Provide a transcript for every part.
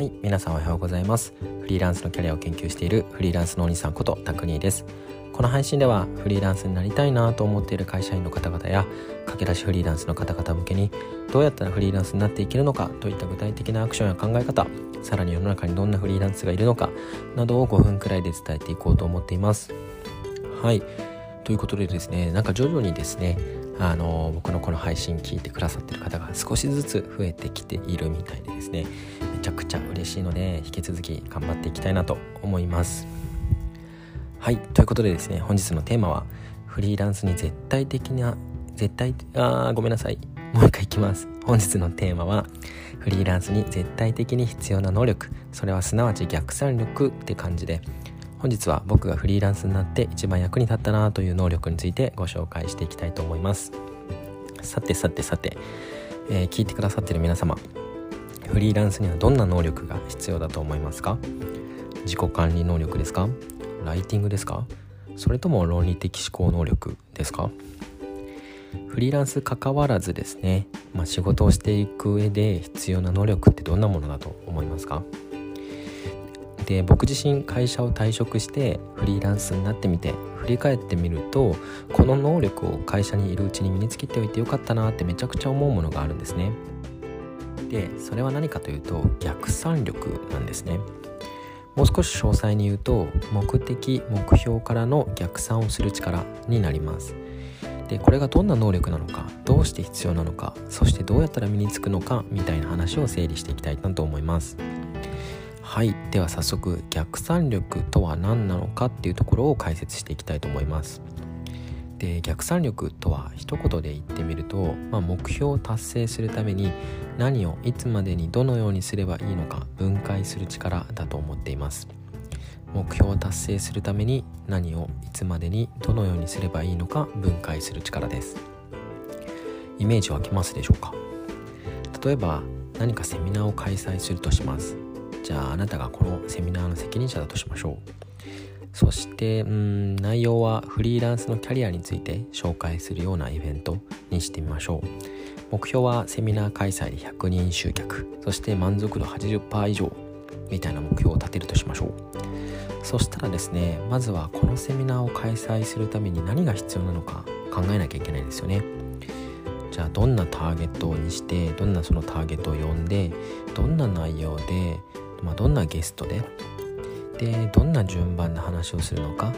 はい皆さんおはようございます。フリーランスのキャリアを研究しているフリーランスのお兄さんことタクニーです。この配信ではフリーランスになりたいなと思っている会社員の方々や駆け出しフリーランスの方々向けにどうやったらフリーランスになっていけるのかといった具体的なアクションや考え方さらに世の中にどんなフリーランスがいるのかなどを5分くらいで伝えていこうと思っています。はいということでですねなんか徐々にですねあの僕のこの配信聞いてくださってる方が少しずつ増えてきているみたいでですねちゃくちゃ嬉しいので引き続き頑張っていきたいなと思います。はいということでですね本日のテーマはフリーランスに絶対的な絶対あごめんなさい。もう一回いきます。本日のテーマはフリーランスに絶対的に必要な能力。それはすなわち逆算力って感じで。本日は僕がフリーランスになって一番役に立ったなという能力についてご紹介していきたいと思います。さてさてさて、えー、聞いてくださってる皆様フリーランスにはどんな能力が必要だと思いますか？自己管理能力ですか？ライティングですか？それとも論理的思考能力ですか？フリーランス関わらずですね、まあ、仕事をしていく上で必要な能力ってどんなものだと思いますか？で僕自身会社を退職してフリーランスになってみて振り返ってみるとこの能力を会社にいるうちに身につけておいてよかったなってめちゃくちゃ思うものがあるんですね。でそれは何かというと逆算力なんですね。もう少し詳細に言うと目的目標からの逆算をする力になります。でこれがどんな能力なのかどうして必要なのかそしてどうやったら身につくのかみたいな話を整理していきたいなと思います。はい。では早速逆算力とは何なのかっていうところを解説していきたいと思います。で逆算力とは一言で言ってみると、まあ、目標を達成するために何をいつまでにどのようにすればいいのか分解する力だと思っています。目標を達成するために何をいつまでにどのようにすればいいのか分解する力です。イメージ湧きますでしょうか？例えば何かセミナーを開催するとします。じゃああなたがこのセミナーの責任者だとしましょう。そしてうん内容はフリーランスのキャリアについて紹介するようなイベントにしてみましょう。目標はセミナー開催で100人集客。そして満足度80%以上みたいな目標を立てるとしましょう。そしたらですねまずはこのセミナーを開催するために何が必要なのか考えなきゃいけないですよね。じゃあどんなターゲットにしてどんなそのターゲットを呼んでどんな内容でまあ、どんなゲストででどんな順番で話をするのか、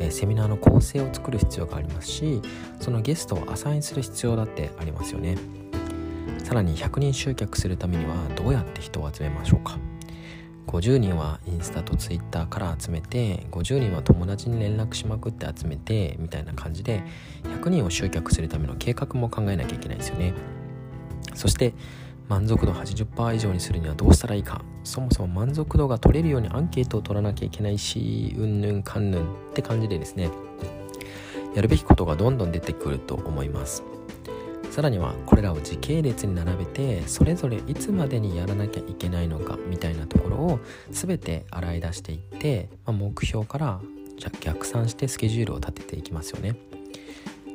えー、セミナーの構成を作る必要がありますしそのゲストをアサインする必要だってありますよね。さらに100人集客するためにはどうやって人を集めましょうか。50人はインスタとツイッターから集めて50人は友達に連絡しまくって集めてみたいな感じで100人を集客するための計画も考えなきゃいけないですよね。そして満足度80%以上にするにはどうしたらいいか。そもそも満足度が取れるようにアンケートを取らなきゃいけないしうんぬんかんぬんって感じでですね。やるべきことがどんどん出てくると思います。さらにはこれらを時系列に並べてそれぞれいつまでにやらなきゃいけないのかみたいなところを全て洗い出していって、まあ、目標から逆算してスケジュールを立てていきますよね。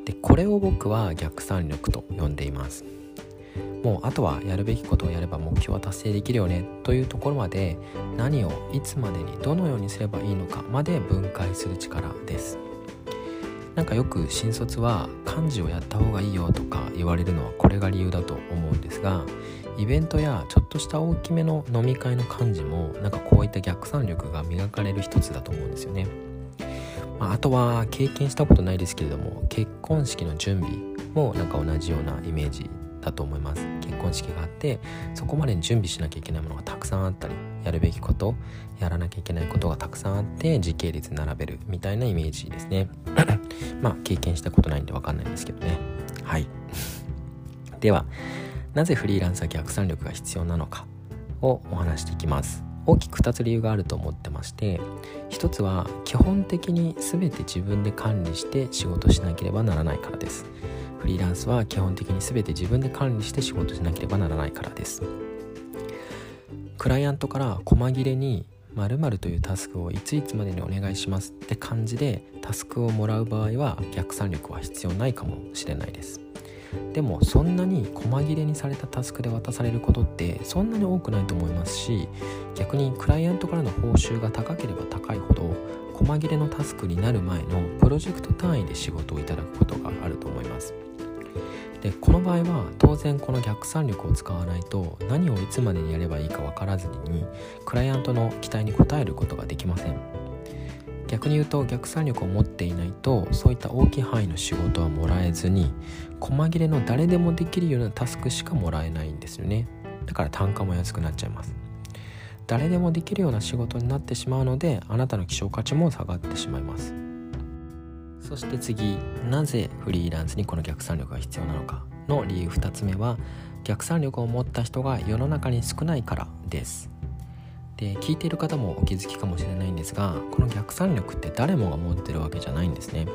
でこれを僕は逆算力と呼んでいます。もうあとはやるべきことをやれば目標は達成できるよねというところまで何をいつまでにどのようにすればいいのかまで分解する力です。なんかよく新卒は漢字をやった方がいいよとか言われるのはこれが理由だと思うんですがイベントやちょっとした大きめの飲み会の漢字もなんかこういった逆算力が磨かれる一つだと思うんですよね、まあ、あとは経験したことないですけれども結婚式の準備もなんか同じようなイメージだと思います。結婚式があってそこまでに準備しなきゃいけないものがたくさんあったりやるべきことやらなきゃいけないことがたくさんあって時系列並べるみたいなイメージですね。まあ経験したことないんで分かんないんですけどね。はい。ではなぜフリーランスは逆算力が必要なのかをお話していきます。大きく2つ理由があると思ってまして1つは基本的に全て自分で管理して仕事しなければならないからです。フリーランスは基本的に全て自分で管理して仕事しなければならないからです。クライアントから細切れに〇〇というタスクをいついつまでにお願いしますって感じでタスクをもらう場合は逆算力は必要ないかもしれないです。でもそんなに細切れにされたタスクで渡されることってそんなに多くないと思いますし逆にクライアントからの報酬が高ければ高いほど細切れのタスクになる前のプロジェクト単位で仕事をいただくことがあると思います。でこの場合は当然この逆算力を使わないと何をいつまでにやればいいか分からずにクライアントの期待に応えることができません。逆に言うと逆算力を持っていないとそういった大きい範囲の仕事はもらえずに細切れの誰でもできるようなタスクしかもらえないんですよね。だから単価も安くなっちゃいます。誰でもできるような仕事になってしまうのであなたの希少価値も下がってしまいます。そして次なぜフリーランスにこの逆算力が必要なのかの理由2つ目は逆算力を持った人が世の中に少ないからです。で聞いている方もお気づきかもしれないんですがこの逆算力って誰もが持ってるわけじゃないんですね。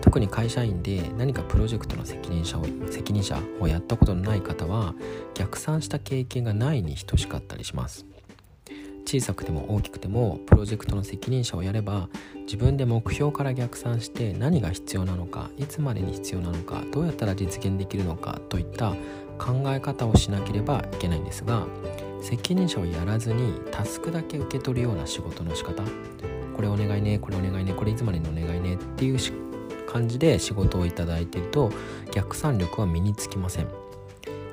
特に会社員で何かプロジェクトの責任者を責任者をやったことのない方は逆算した経験がないに等しかったりします。小さくても大きくてもプロジェクトの責任者をやれば自分で目標から逆算して何が必要なのかいつまでに必要なのかどうやったら実現できるのかといった考え方をしなければいけないんですが責任者をやらずにタスクだけ受け取るような仕事の仕方これお願いねこれお願いねこれいつまでにお願いねっていう感じで仕事をいただいていると逆算力は身につきません。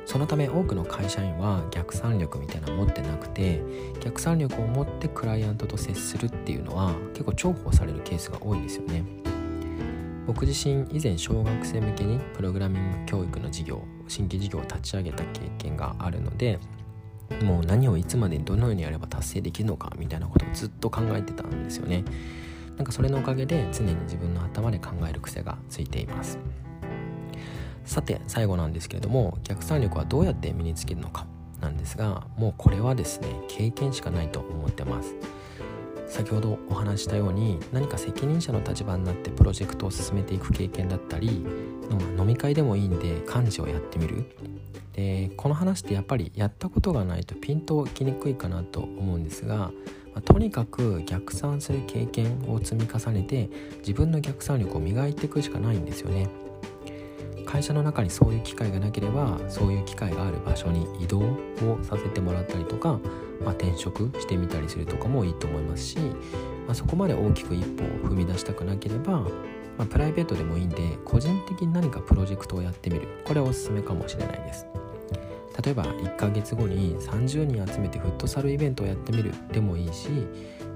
そのため多くの会社員は逆算力みたいなの持ってなくて逆算力を持ってクライアントと接するっていうのは結構重宝されるケースが多いんですよね。僕自身以前小学生向けにプログラミング教育の事業新規事業を立ち上げた経験があるのでもう何をいつまでにどのようにやれば達成できるのかみたいなことをずっと考えてたんですよね。なんかそれのおかげで常に自分の頭で考える癖がついています。さて最後なんですけれども逆算力はどうやって身につけるのかなんですがもうこれはですね経験しかないと思ってます。先ほどお話したように何か責任者の立場になってプロジェクトを進めていく経験だったり飲み会でもいいんで幹事をやってみる。でこの話ってやっぱりやったことがないとピンときにくいかなと思うんですが、ま、とにかく逆算する経験を積み重ねて自分の逆算力を磨いていくしかないんですよね。会社の中にそういう機会がなければそういう機会がある場所に移動をさせてもらったりとか、まあ、転職してみたりするとかもいいと思いますし、まあ、そこまで大きく一歩を踏み出したくなければ、まあ、プライベートでもいいんで個人的に何かプロジェクトをやってみる。これはおすすめかもしれないです。例えば1ヶ月後に30人集めてフットサルイベントをやってみるでもいいし、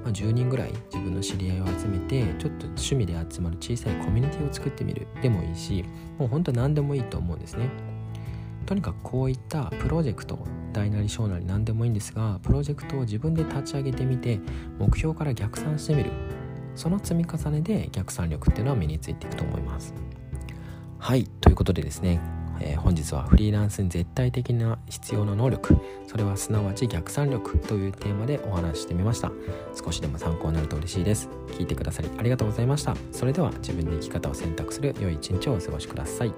まあ、10人ぐらい自分の知り合いを集めてちょっと趣味で集まる小さいコミュニティを作ってみる。でもいいしもうほんと何でもいいと思うんですね。とにかくこういったプロジェクト大なり小なり何でもいいんですがプロジェクトを自分で立ち上げてみて目標から逆算してみる。その積み重ねで逆算力っていうのは身についていくと思います。はいということでですねえー、本日はフリーランスに絶対的な必要な能力それはすなわち逆算力というテーマでお話ししてみました。少しでも参考になると嬉しいです。聞いてくださりありがとうございました。それでは自分で生き方を選択する良い一日をお過ごしください。